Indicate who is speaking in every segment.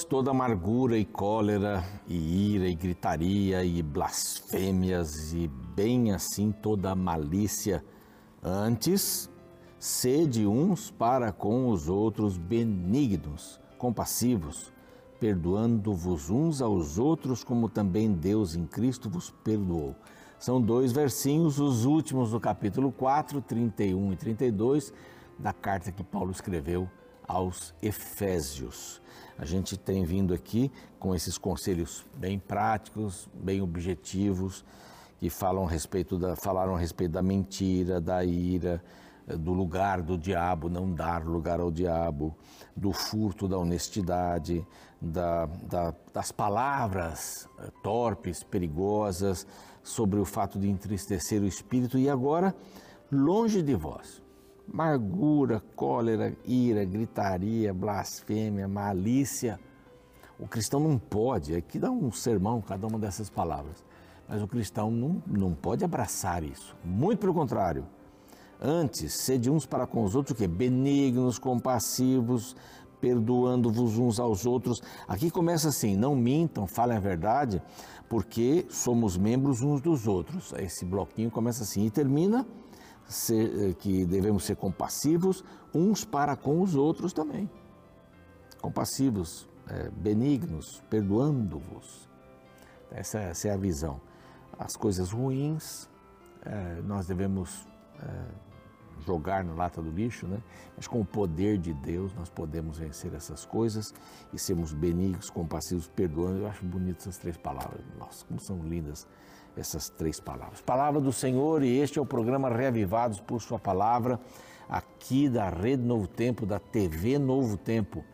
Speaker 1: Toda amargura e cólera, e ira e gritaria e blasfêmias, e bem assim toda malícia. Antes, sede uns para com os outros benignos, compassivos, perdoando-vos uns aos outros, como também Deus em Cristo vos perdoou. São dois versinhos, os últimos do capítulo 4, 31 e 32, da carta que Paulo escreveu aos Efésios. A gente tem vindo aqui com esses conselhos bem práticos, bem objetivos, que falam a respeito da, falaram a respeito da mentira, da ira, do lugar do diabo, não dar lugar ao diabo, do furto da honestidade, da, da, das palavras eh, torpes, perigosas, sobre o fato de entristecer o espírito e agora, longe de vós amargura, cólera, ira, gritaria, blasfêmia, malícia. O cristão não pode, aqui dá um sermão cada uma dessas palavras, mas o cristão não, não pode abraçar isso. Muito pelo contrário. Antes, sede uns para com os outros, o quê? Benignos, compassivos, perdoando-vos uns aos outros. Aqui começa assim: não mintam, falem a verdade, porque somos membros uns dos outros. Esse bloquinho começa assim e termina ser, eh, que devemos ser compassivos uns para com os outros também. Compassivos, é, benignos, perdoando-vos. Essa, essa, é a visão. As coisas ruins é, nós devemos é, jogar na lata do lixo, né? mas com o poder de Deus nós podemos vencer essas coisas e sermos benignos, compassivos, perdoando. Eu acho bonitas essas três palavras. Nossa, como são lindas essas três palavras. Palavra do Senhor, e este é o programa Reavivados por Sua Palavra, aqui da Rede Novo Tempo, da TV Novo Tempo.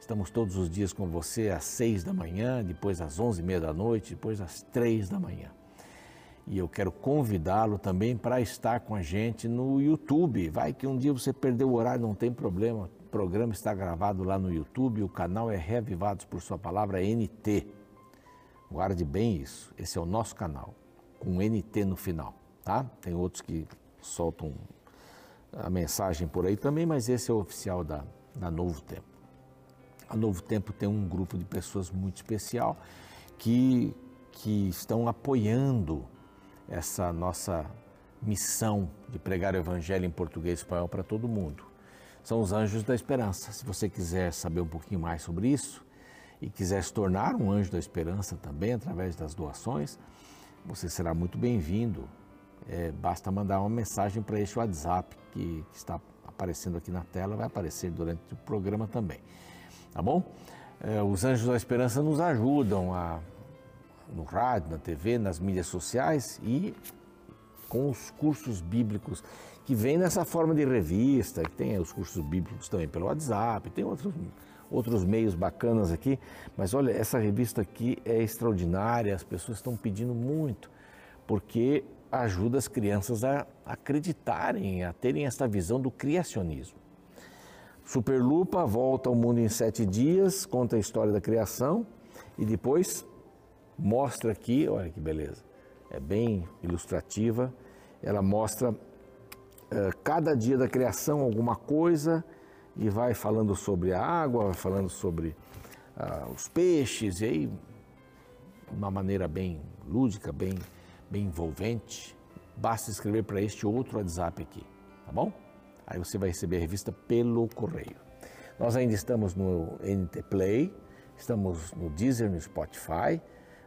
Speaker 1: Estamos todos os dias com você às seis da manhã, depois às onze e meia da noite, depois às três da manhã. E eu quero convidá-lo também para estar com a gente no YouTube. Vai que um dia você perdeu o horário, não tem problema. O programa está gravado lá no YouTube, o canal é Reavivados por Sua Palavra NT. Guarde bem isso. Esse é o nosso canal, com NT no final, tá? Tem outros que soltam a mensagem por aí também, mas esse é o oficial da, da Novo Tempo. A Novo Tempo tem um grupo de pessoas muito especial que, que estão apoiando essa nossa missão de pregar o Evangelho em português e espanhol para todo mundo. São os Anjos da Esperança. Se você quiser saber um pouquinho mais sobre isso, e quiser se tornar um anjo da esperança também através das doações, você será muito bem-vindo. É, basta mandar uma mensagem para este WhatsApp que, que, está aparecendo aqui na tela, vai aparecer durante o programa também. Tá bom? É, os Anjos da Esperança nos ajudam a, no rádio, na TV, nas mídias sociais e com os cursos bíblicos que vem nessa forma de revista, que tem os cursos bíblicos também pelo WhatsApp, tem outros outros meios bacanas aqui, mas olha, essa revista aqui é extraordinária, as pessoas estão pedindo muito, porque ajuda as crianças a acreditarem, a terem essa visão do criacionismo. Superlupa volta ao mundo em sete dias, conta a história da criação e depois mostra aqui, olha que beleza, é bem ilustrativa, ela mostra uh, cada dia da criação alguma coisa e vai falando sobre a água, vai falando sobre ah, os peixes, e aí, de uma maneira bem lúdica, bem, bem envolvente, basta escrever para este outro WhatsApp aqui, tá bom? Aí você vai receber a revista pelo correio. Nós ainda estamos no NT Play, estamos no Deezer, no Spotify.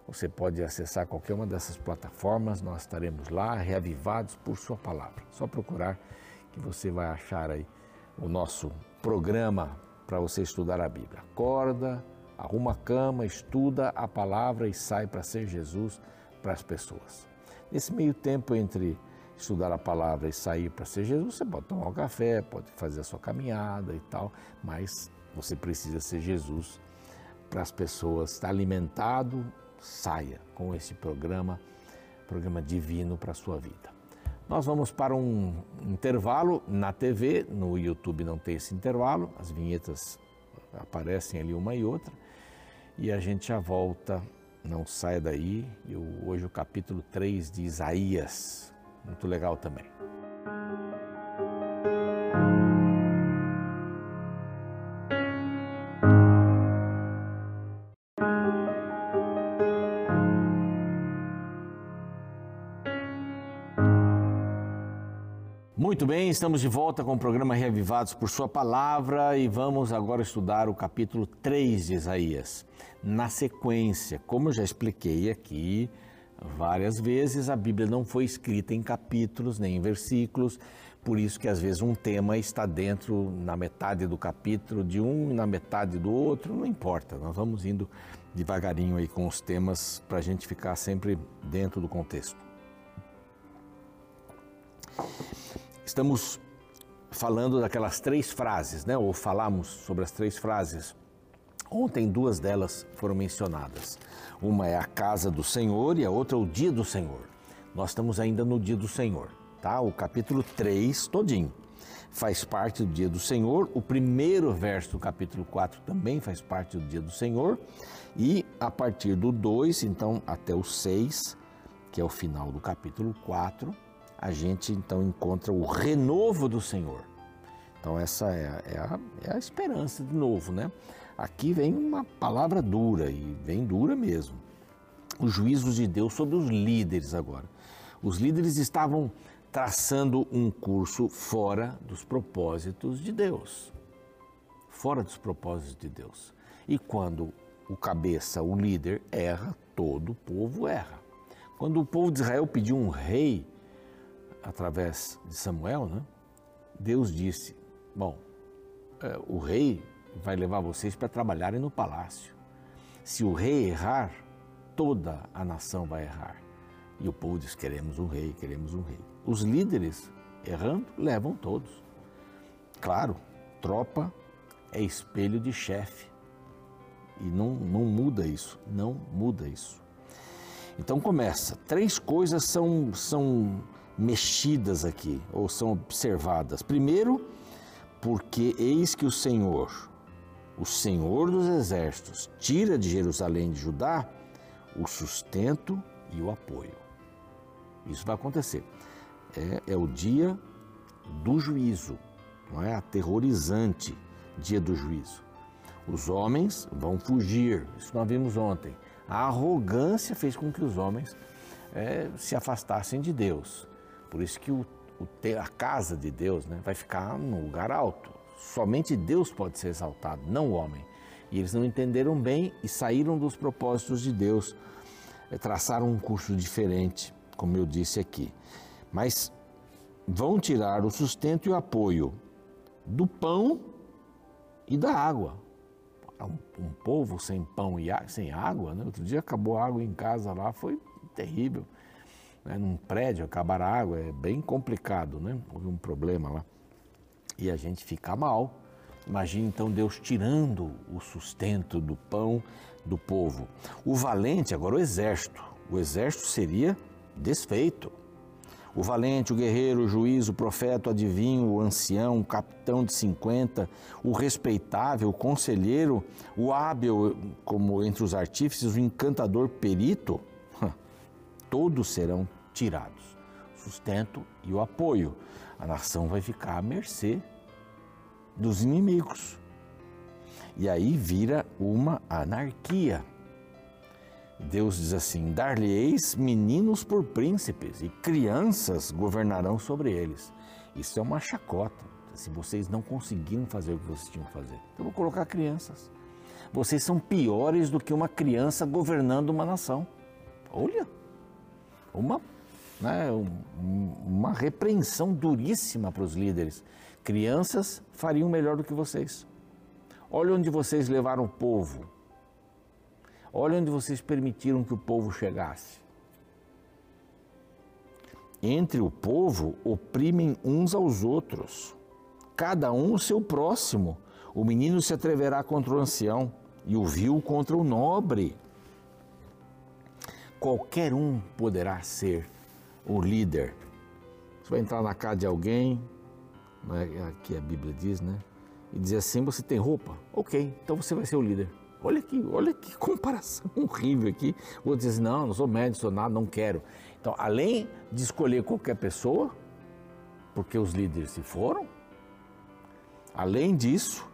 Speaker 1: Você pode acessar qualquer uma dessas plataformas, nós estaremos lá, reavivados por Sua palavra. Só procurar que você vai achar aí o nosso programa para você estudar a Bíblia. Acorda, arruma a cama, estuda a palavra e sai para ser Jesus para as pessoas. Nesse meio tempo entre estudar a palavra e sair para ser Jesus, você pode tomar um café, pode fazer a sua caminhada e tal, mas você precisa ser Jesus para as pessoas. Está alimentado, saia com esse programa, programa divino para a sua vida. Nós vamos para um intervalo na TV, no YouTube não tem esse intervalo, as vinhetas aparecem ali uma e outra, e a gente já volta, não sai daí. Eu, hoje o capítulo 3 de Isaías, muito legal também. Muito bem, estamos de volta com o programa Reavivados por Sua Palavra e vamos agora estudar o capítulo 3 de Isaías. Na sequência, como já expliquei aqui várias vezes, a Bíblia não foi escrita em capítulos nem em versículos, por isso que às vezes um tema está dentro, na metade do capítulo de um e na metade do outro, não importa, nós vamos indo devagarinho aí com os temas para a gente ficar sempre dentro do contexto. Estamos falando daquelas três frases, né? Ou falamos sobre as três frases. Ontem duas delas foram mencionadas. Uma é a casa do Senhor e a outra é o dia do Senhor. Nós estamos ainda no dia do Senhor, tá? O capítulo 3 todinho faz parte do dia do Senhor. O primeiro verso do capítulo 4 também faz parte do dia do Senhor. E a partir do 2, então, até o 6, que é o final do capítulo 4, a gente então encontra o renovo do Senhor. Então, essa é, é, a, é a esperança de novo, né? Aqui vem uma palavra dura, e vem dura mesmo. Os juízos de Deus sobre os líderes agora. Os líderes estavam traçando um curso fora dos propósitos de Deus. Fora dos propósitos de Deus. E quando o cabeça, o líder, erra, todo o povo erra. Quando o povo de Israel pediu um rei, através de Samuel, né, Deus disse: Bom, é, o rei vai levar vocês para trabalharem no palácio. Se o rei errar, toda a nação vai errar. E o povo diz: Queremos um rei, queremos um rei. Os líderes, errando, levam todos. Claro, tropa é espelho de chefe. E não, não muda isso, não muda isso. Então começa. Três coisas são, são mexidas aqui, ou são observadas. Primeiro, porque eis que o Senhor, o Senhor dos exércitos, tira de Jerusalém de Judá o sustento e o apoio. Isso vai acontecer. É, é o dia do juízo, não é? Aterrorizante dia do juízo. Os homens vão fugir, isso nós vimos ontem. A arrogância fez com que os homens é, se afastassem de Deus. Por isso que o, o, a casa de Deus né, vai ficar num lugar alto. Somente Deus pode ser exaltado, não o homem. E eles não entenderam bem e saíram dos propósitos de Deus, é, traçaram um curso diferente, como eu disse aqui. Mas vão tirar o sustento e o apoio do pão e da água. Um, um povo sem pão e sem água, né? outro dia acabou a água em casa lá, foi terrível né, num prédio, acabar a água, é bem complicado, né? Houve um problema lá. E a gente fica mal. Imagine então Deus tirando o sustento do pão do povo. O valente, agora o exército. O exército seria desfeito. O valente, o guerreiro, o juiz, o profeta, o adivinho, o ancião, o capitão de 50, o respeitável, o conselheiro, o hábil, como entre os artífices, o encantador perito, todos serão tirados. Sustento e o apoio. A nação vai ficar à mercê dos inimigos. E aí vira uma anarquia. Deus diz assim: Dar-lhe-eis meninos por príncipes, e crianças governarão sobre eles. Isso é uma chacota. Se vocês não conseguiram fazer o que vocês tinham que fazer, eu vou colocar crianças. Vocês são piores do que uma criança governando uma nação. Olha! Uma, né, uma repreensão duríssima para os líderes. Crianças fariam melhor do que vocês. Olha onde vocês levaram o povo. Olha onde vocês permitiram que o povo chegasse. Entre o povo oprimem uns aos outros, cada um o seu próximo. O menino se atreverá contra o ancião e o vil contra o nobre qualquer um poderá ser o líder. Você vai entrar na casa de alguém, é? aqui a Bíblia diz, né? E dizer assim: você tem roupa? Ok, então você vai ser o líder. Olha aqui, olha que comparação horrível aqui. O outro diz: não, não sou médico, sou nada, não quero. Então, além de escolher qualquer pessoa, porque os líderes se foram, além disso,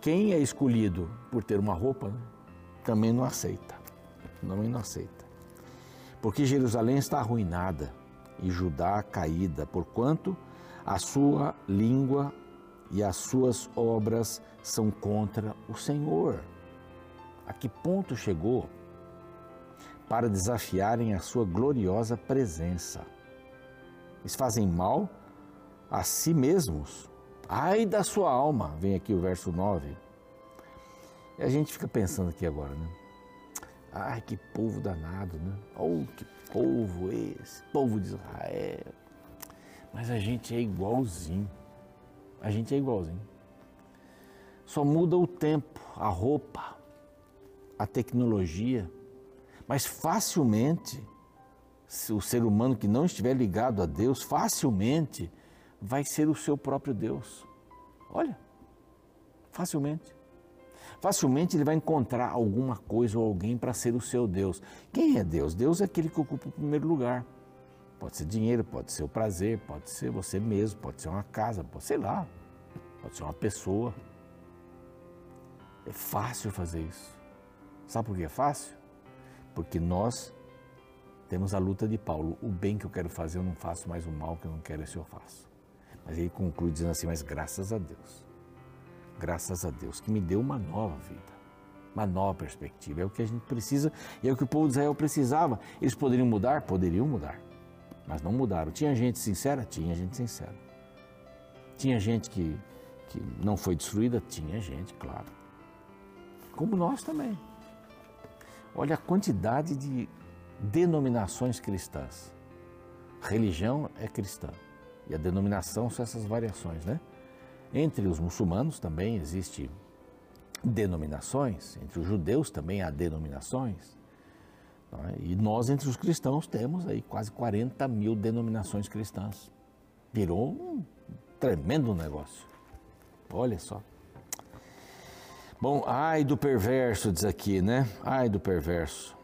Speaker 1: quem é escolhido por ter uma roupa né, também não aceita. Também não aceita porque Jerusalém está arruinada e Judá caída, porquanto A sua língua e as suas obras são contra o Senhor. A que ponto chegou para desafiarem a sua gloriosa presença? Eles fazem mal a si mesmos. Ai da sua alma, vem aqui o verso 9. E a gente fica pensando aqui agora, né? Ai, que povo danado, né? Oh, que povo esse, povo de Israel. Mas a gente é igualzinho. A gente é igualzinho. Só muda o tempo, a roupa, a tecnologia. Mas facilmente, o ser humano que não estiver ligado a Deus, facilmente vai ser o seu próprio Deus. Olha, facilmente. Facilmente ele vai encontrar alguma coisa ou alguém para ser o seu Deus. Quem é Deus? Deus é aquele que ocupa o primeiro lugar. Pode ser dinheiro, pode ser o prazer, pode ser você mesmo, pode ser uma casa, pode ser lá, pode ser uma pessoa. É fácil fazer isso. Sabe por que é fácil? Porque nós temos a luta de Paulo. O bem que eu quero fazer eu não faço, mas o mal que eu não quero esse eu faço. Mas ele conclui dizendo assim: Mas graças a Deus, graças a Deus que me deu uma nova vida, uma nova perspectiva. É o que a gente precisa e é o que o povo de Israel precisava. Eles poderiam mudar? Poderiam mudar mas não mudaram. Tinha gente sincera? Tinha gente sincera. Tinha gente que, que não foi destruída? Tinha gente, claro. Como nós também. Olha a quantidade de denominações cristãs. Religião é cristã. E a denominação são essas variações, né? Entre os muçulmanos também existe denominações, entre os judeus também há denominações. É? E nós, entre os cristãos, temos aí quase 40 mil denominações cristãs. Virou um tremendo negócio. Olha só. Bom, ai do perverso, diz aqui, né? Ai do perverso.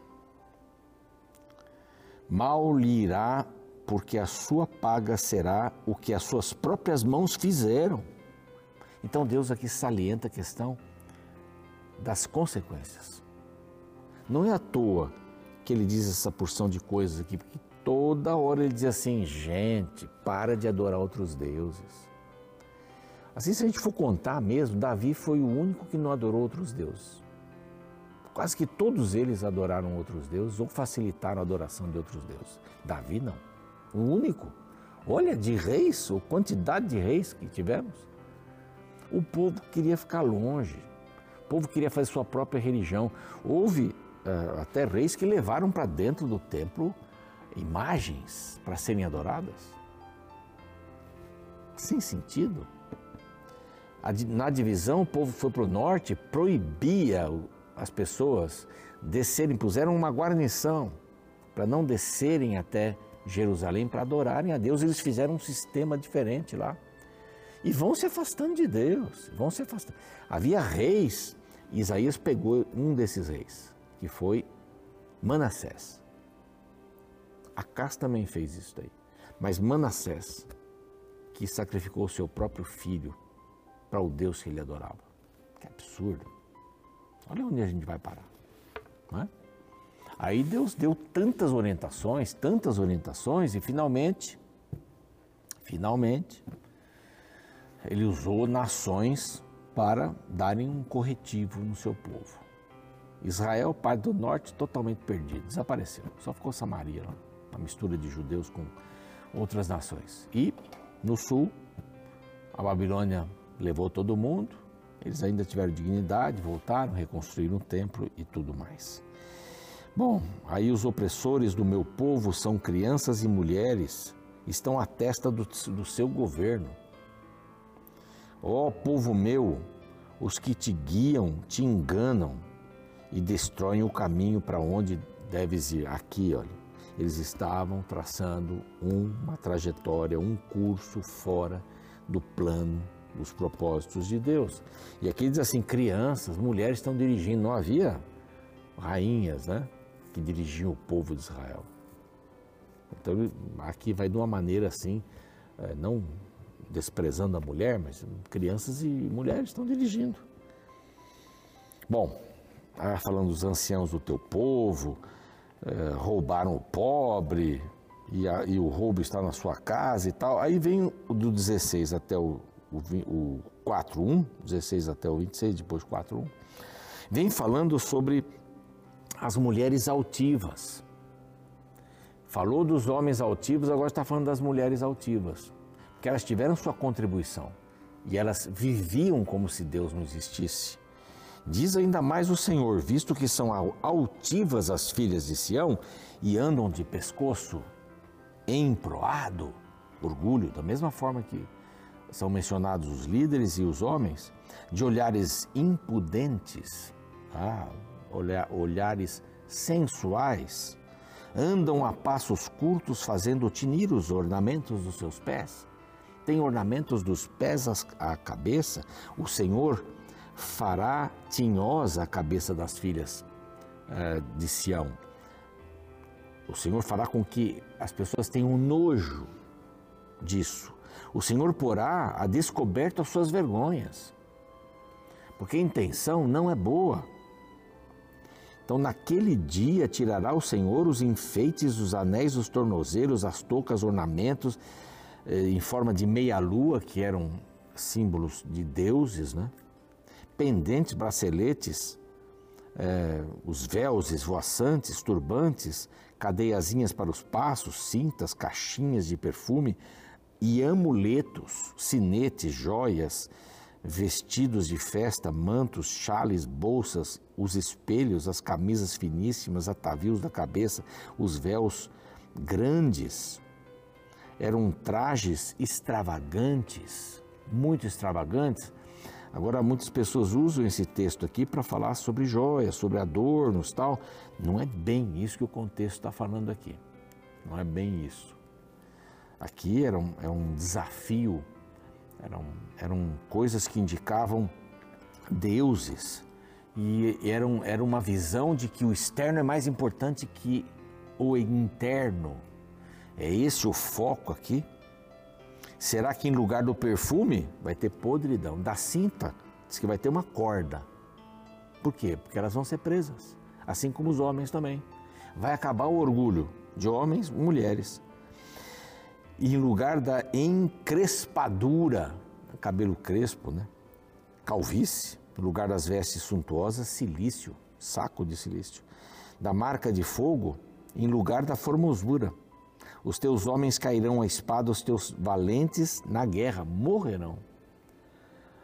Speaker 1: Mal lhe irá, porque a sua paga será o que as suas próprias mãos fizeram. Então Deus aqui salienta a questão das consequências. Não é à toa que ele diz essa porção de coisas aqui, porque toda hora ele diz assim: gente, para de adorar outros deuses. Assim, se a gente for contar mesmo, Davi foi o único que não adorou outros deuses. Quase que todos eles adoraram outros deuses ou facilitaram a adoração de outros deuses. Davi não. O único. Olha, de reis, a quantidade de reis que tivemos. O povo queria ficar longe. O povo queria fazer sua própria religião. Houve uh, até reis que levaram para dentro do templo imagens para serem adoradas. Sem sentido. Na divisão, o povo foi para o norte, proibia as pessoas descerem, puseram uma guarnição para não descerem até Jerusalém para adorarem a Deus. Eles fizeram um sistema diferente lá. E vão se afastando de Deus, vão se afastando. Havia reis, Isaías pegou um desses reis que foi Manassés. Acas também fez isso daí. Mas Manassés, que sacrificou o seu próprio filho para o Deus que ele adorava. Que absurdo. Olha onde a gente vai parar. É? Aí Deus deu tantas orientações, tantas orientações, e finalmente, finalmente, ele usou nações para darem um corretivo no seu povo. Israel, parte do norte, totalmente perdido, desapareceu. Só ficou Samaria uma mistura de judeus com outras nações. E no sul, a Babilônia levou todo mundo, eles ainda tiveram dignidade, voltaram, reconstruíram o templo e tudo mais. Bom, aí os opressores do meu povo são crianças e mulheres, estão à testa do, do seu governo. Ó povo meu, os que te guiam te enganam, e destroem o caminho para onde deves ir. Aqui, olha, eles estavam traçando uma trajetória, um curso fora do plano, dos propósitos de Deus. E aqui diz assim: crianças, mulheres estão dirigindo, não havia rainhas, né? Que dirigiam o povo de Israel. Então, aqui vai de uma maneira assim, é, não desprezando a mulher, mas crianças e mulheres estão dirigindo. Bom, ah, falando dos anciãos do teu povo, eh, roubaram o pobre, e, a, e, o roubo está na sua casa e tal. Aí vem o do 16 até o, o, o 4.1, 16 até o 26, depois 4.1, vem falando sobre as mulheres altivas. Falou dos homens altivos, agora está falando das mulheres altivas, porque elas tiveram sua contribuição e elas viviam como se Deus não existisse. Diz ainda mais o Senhor, visto que são altivas as filhas de Sião e andam de pescoço emproado, orgulho, da mesma forma que são mencionados os líderes e os homens, de olhares impudentes, ah, olhares sensuais, andam a passos curtos fazendo tinir os ornamentos dos seus pés. Tem ornamentos dos pés à cabeça, o Senhor fará tinhosa a cabeça das filhas uh, de Sião. O Senhor fará com que as pessoas tenham nojo disso. O Senhor porá a descoberto as suas vergonhas, porque a intenção não é boa. Então, naquele dia, tirará o Senhor os enfeites, os anéis, os tornozeiros, as toucas, ornamentos, eh, em forma de meia-lua, que eram símbolos de deuses, né? pendentes, braceletes, eh, os véus esvoaçantes, turbantes, cadeiazinhas para os passos, cintas, caixinhas de perfume e amuletos, sinetes, joias, vestidos de festa, mantos, chales, bolsas, os espelhos, as camisas finíssimas, atavios da cabeça, os véus grandes. Eram trajes extravagantes, muito extravagantes. Agora, muitas pessoas usam esse texto aqui para falar sobre joias, sobre adornos tal. Não é bem isso que o contexto está falando aqui. Não é bem isso. Aqui era um, é um desafio eram, eram coisas que indicavam deuses e era uma visão de que o externo é mais importante que o interno. É esse o foco aqui? Será que em lugar do perfume vai ter podridão? Da cinta, diz que vai ter uma corda. Por quê? Porque elas vão ser presas, assim como os homens também. Vai acabar o orgulho de homens, mulheres, e em lugar da encrespadura, cabelo crespo, né? calvície, no lugar das vestes suntuosas, silício, saco de silício. Da marca de fogo, em lugar da formosura. Os teus homens cairão à espada, os teus valentes na guerra morrerão.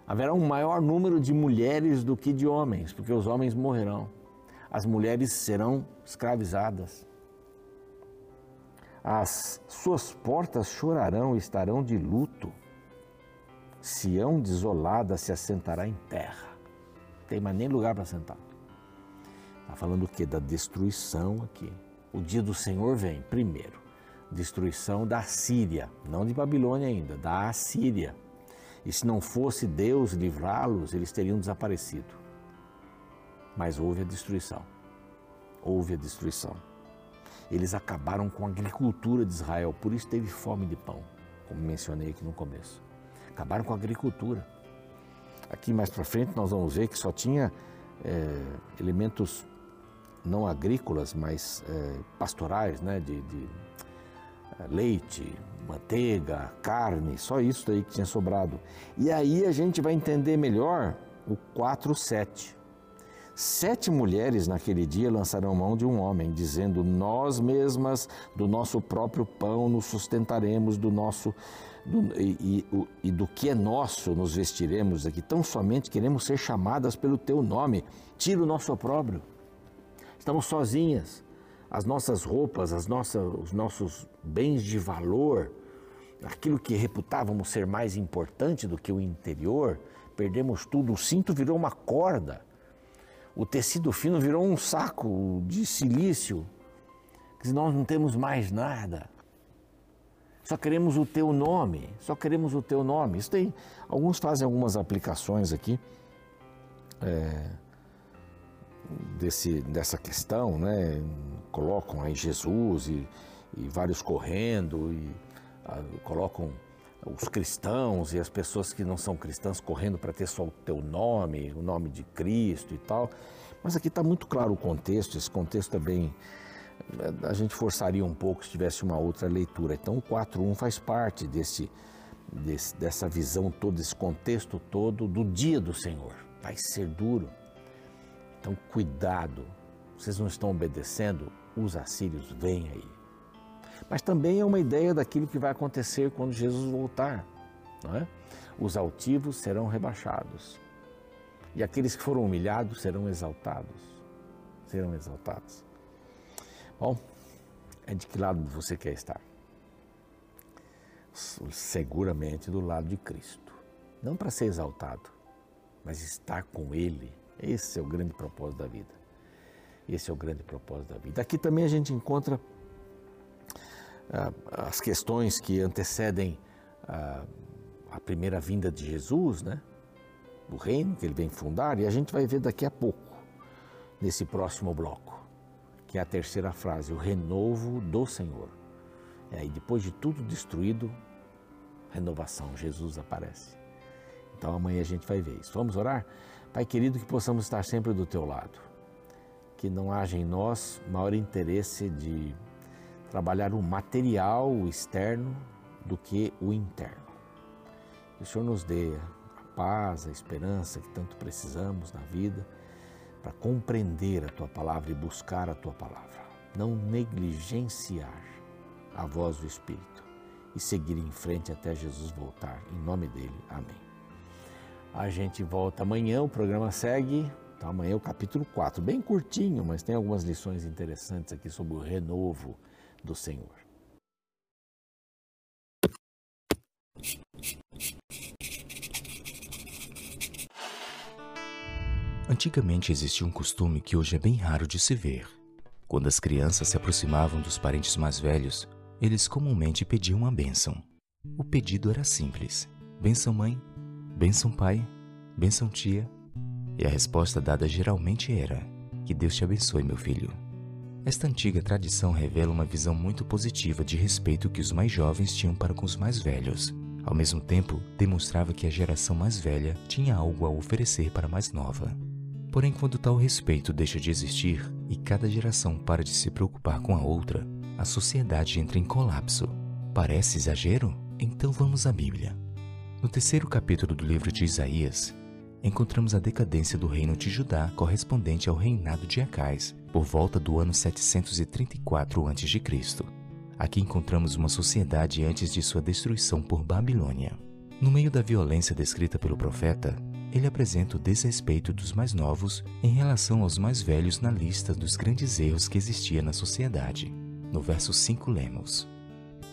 Speaker 1: Haverá um maior número de mulheres do que de homens, porque os homens morrerão. As mulheres serão escravizadas. As suas portas chorarão e estarão de luto. Sião desolada se assentará em terra. Não tem mais nem lugar para sentar. Está falando o que? Da destruição aqui. O dia do Senhor vem, primeiro. Destruição da Síria, não de Babilônia ainda, da Assíria. E se não fosse Deus livrá-los, eles teriam desaparecido. Mas houve a destruição. Houve a destruição. Eles acabaram com a agricultura de Israel, por isso teve fome de pão, como mencionei aqui no começo. Acabaram com a agricultura. Aqui mais para frente nós vamos ver que só tinha é, elementos não agrícolas, mas é, pastorais, né, de, de leite, manteiga, carne, só isso daí que tinha sobrado. E aí a gente vai entender melhor o 4,7. Sete mulheres naquele dia lançarão mão de um homem, dizendo: Nós mesmas do nosso próprio pão nos sustentaremos, do nosso do, e, e, e, do que é nosso nos vestiremos aqui. Tão somente queremos ser chamadas pelo teu nome. Tira o nosso opróbrio. Estamos sozinhas. As nossas roupas, as nossas, os nossos bens de valor, aquilo que reputávamos ser mais importante do que o interior, perdemos tudo. O cinto virou uma corda o tecido fino virou um saco de silício, que nós não temos mais nada. Só queremos o teu nome, só queremos o teu nome. Isso tem, alguns fazem algumas aplicações aqui é, desse, dessa questão, né? Colocam aí Jesus e, e vários correndo e ah, colocam os cristãos e as pessoas que não são cristãs correndo para ter só o teu nome, o nome de Cristo e tal. Mas aqui está muito claro o contexto, esse contexto é bem, a gente forçaria um pouco se tivesse uma outra leitura. Então o 4.1 faz parte desse, desse, dessa visão todo, desse contexto todo do dia do Senhor. Vai ser duro. Então cuidado, vocês não estão obedecendo, os assírios vêm aí. Mas também é uma ideia daquilo que vai acontecer quando Jesus voltar. É? Os altivos serão rebaixados e aqueles que foram humilhados serão exaltados. Serão exaltados. Bom, é de que lado você quer estar? Seguramente do lado de Cristo. Não para ser exaltado, mas estar com Ele. Esse é o grande propósito da vida. Esse é o grande propósito da vida. Aqui também a gente encontra as questões que antecedem ah, a primeira vinda de Jesus, né? Do reino que ele vem fundar, e a gente vai ver daqui a pouco, nesse próximo bloco que é a terceira frase, o renovo do Senhor. E aí, depois de tudo destruído, renovação, Jesus aparece. Então amanhã a gente vai ver isso. Vamos orar? Pai querido, que possamos estar sempre do teu lado. Que não haja em nós maior interesse de trabalhar o material, o externo, do que o interno. Que o Senhor nos dê a paz, a esperança que tanto precisamos na vida para compreender a tua palavra e buscar a tua palavra. Não negligenciar a voz do Espírito e seguir em frente até Jesus voltar. Em nome dele, amém. A gente volta amanhã, o programa segue. Então, amanhã é o capítulo 4, bem curtinho, mas tem algumas lições interessantes aqui sobre o renovo do Senhor.
Speaker 2: Antigamente existia um costume que hoje é bem raro de se ver. Quando as crianças se aproximavam dos parentes mais velhos, eles comumente pediam uma bênção. O pedido era simples: benção mãe, benção pai, benção tia. E a resposta dada geralmente era: que Deus te abençoe, meu filho. Esta antiga tradição revela uma visão muito positiva de respeito que os mais jovens tinham para com os mais velhos. Ao mesmo tempo, demonstrava que a geração mais velha tinha algo a oferecer para a mais nova. Porém, quando tal respeito deixa de existir e cada geração para de se preocupar com a outra, a sociedade entra em colapso. Parece exagero? Então vamos à Bíblia. No terceiro capítulo do livro de Isaías, encontramos a decadência do reino de Judá correspondente ao reinado de Acais, por volta do ano 734 a.C. Aqui encontramos uma sociedade antes de sua destruição por Babilônia. No meio da violência descrita pelo profeta, ele apresenta o desrespeito dos mais novos em relação aos mais velhos na lista dos grandes erros que existia na sociedade. No verso 5 lemos: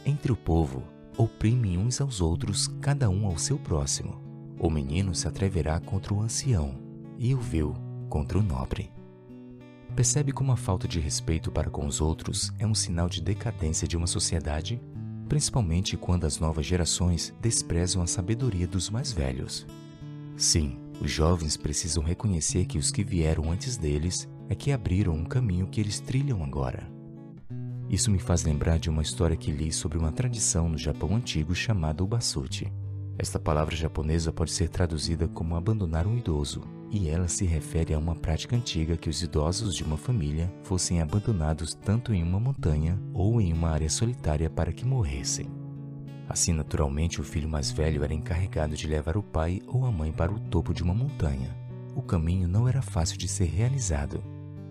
Speaker 2: Entre o povo, oprimem uns aos outros, cada um ao seu próximo. O menino se atreverá contra o ancião, e o vil contra o nobre. Percebe como a falta de respeito para com os outros é um sinal de decadência de uma sociedade, principalmente quando as novas gerações desprezam a sabedoria dos mais velhos. Sim, os jovens precisam reconhecer que os que vieram antes deles é que abriram um caminho que eles trilham agora. Isso me faz lembrar de uma história que li sobre uma tradição no Japão antigo chamada Ubasuti. Esta palavra japonesa pode ser traduzida como abandonar um idoso, e ela se refere a uma prática antiga que os idosos de uma família fossem abandonados tanto em uma montanha ou em uma área solitária para que morressem. Assim, naturalmente, o filho mais velho era encarregado de levar o pai ou a mãe para o topo de uma montanha. O caminho não era fácil de ser realizado,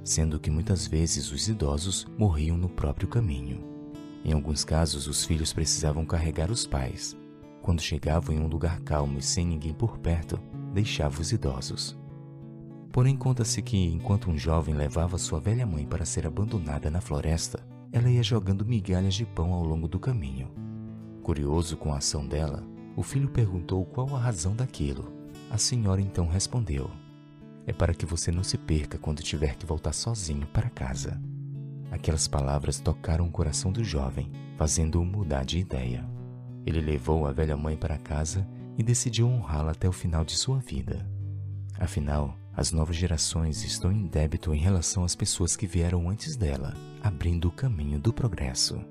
Speaker 2: sendo que muitas vezes os idosos morriam no próprio caminho. Em alguns casos, os filhos precisavam carregar os pais. Quando chegavam em um lugar calmo e sem ninguém por perto, deixavam os idosos. Porém, conta-se que enquanto um jovem levava sua velha mãe para ser abandonada na floresta, ela ia jogando migalhas de pão ao longo do caminho. Curioso com a ação dela, o filho perguntou qual a razão daquilo. A senhora então respondeu: É para que você não se perca quando tiver que voltar sozinho para casa. Aquelas palavras tocaram o coração do jovem, fazendo-o mudar de ideia. Ele levou a velha mãe para casa e decidiu honrá-la até o final de sua vida. Afinal, as novas gerações estão em débito em relação às pessoas que vieram antes dela, abrindo o caminho do progresso.